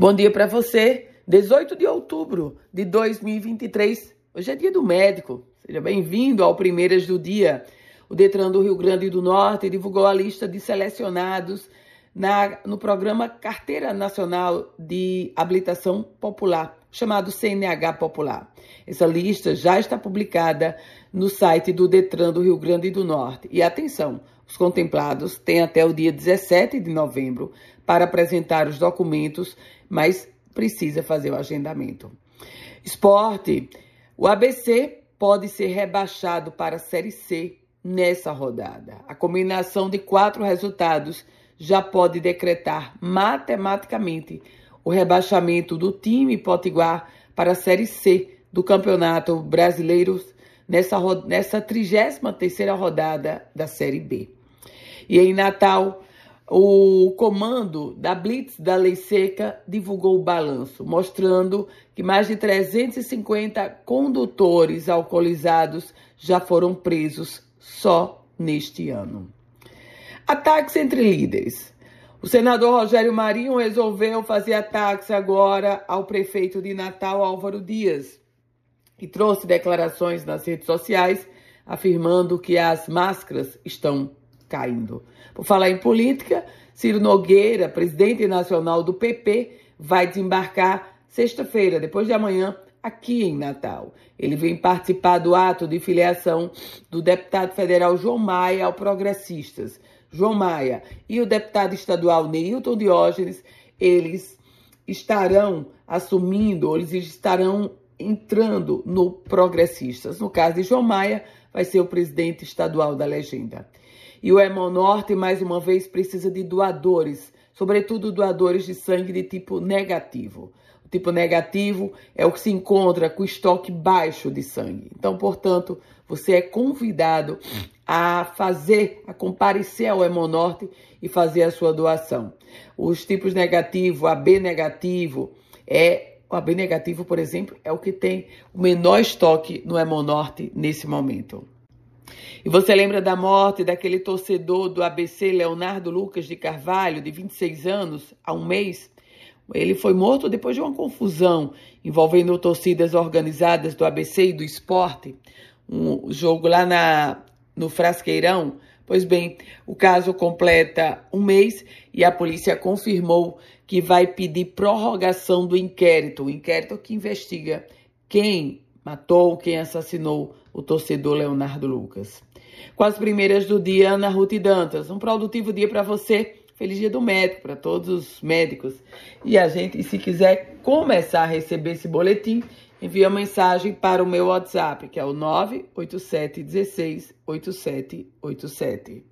Bom dia para você. 18 de outubro de 2023. Hoje é dia do médico. Seja bem-vindo ao Primeiras do Dia. O Detran do Rio Grande do Norte divulgou a lista de selecionados na, no programa Carteira Nacional de Habilitação Popular, chamado CNH Popular. Essa lista já está publicada no site do Detran do Rio Grande do Norte. E atenção, os contemplados têm até o dia 17 de novembro para apresentar os documentos mas precisa fazer o agendamento. Esporte. O ABC pode ser rebaixado para a Série C nessa rodada. A combinação de quatro resultados já pode decretar matematicamente o rebaixamento do time potiguar para a Série C do Campeonato Brasileiro nessa, nessa 33ª rodada da Série B. E em Natal, o comando da Blitz da Lei Seca divulgou o balanço, mostrando que mais de 350 condutores alcoolizados já foram presos só neste ano. Ataques entre líderes. O senador Rogério Marinho resolveu fazer ataques agora ao prefeito de Natal, Álvaro Dias, e trouxe declarações nas redes sociais afirmando que as máscaras estão caindo. Por falar em política, Ciro Nogueira, presidente nacional do PP, vai desembarcar sexta-feira, depois de amanhã, aqui em Natal. Ele vem participar do ato de filiação do deputado federal João Maia ao Progressistas. João Maia e o deputado estadual Neilton Diógenes, eles estarão assumindo, eles estarão entrando no Progressistas. No caso de João Maia, vai ser o presidente estadual da legenda. E o Hemonorte, mais uma vez, precisa de doadores, sobretudo doadores de sangue de tipo negativo. Tipo negativo é o que se encontra com estoque baixo de sangue. Então, portanto, você é convidado a fazer, a comparecer ao Hemonorte e fazer a sua doação. Os tipos negativo, AB negativo, é o AB negativo, por exemplo, é o que tem o menor estoque no Hemonorte nesse momento. E você lembra da morte daquele torcedor do ABC, Leonardo Lucas de Carvalho, de 26 anos, há um mês? Ele foi morto depois de uma confusão envolvendo torcidas organizadas do ABC e do esporte, um jogo lá na, no Frasqueirão. Pois bem, o caso completa um mês e a polícia confirmou que vai pedir prorrogação do inquérito, o inquérito que investiga quem matou, quem assassinou o torcedor Leonardo Lucas. Com as primeiras do dia, Ana Ruth Dantas. Um produtivo dia para você. Feliz dia do médico para todos os médicos. E a gente, se quiser começar a receber esse boletim, envia uma mensagem para o meu WhatsApp, que é o 987 16 8787.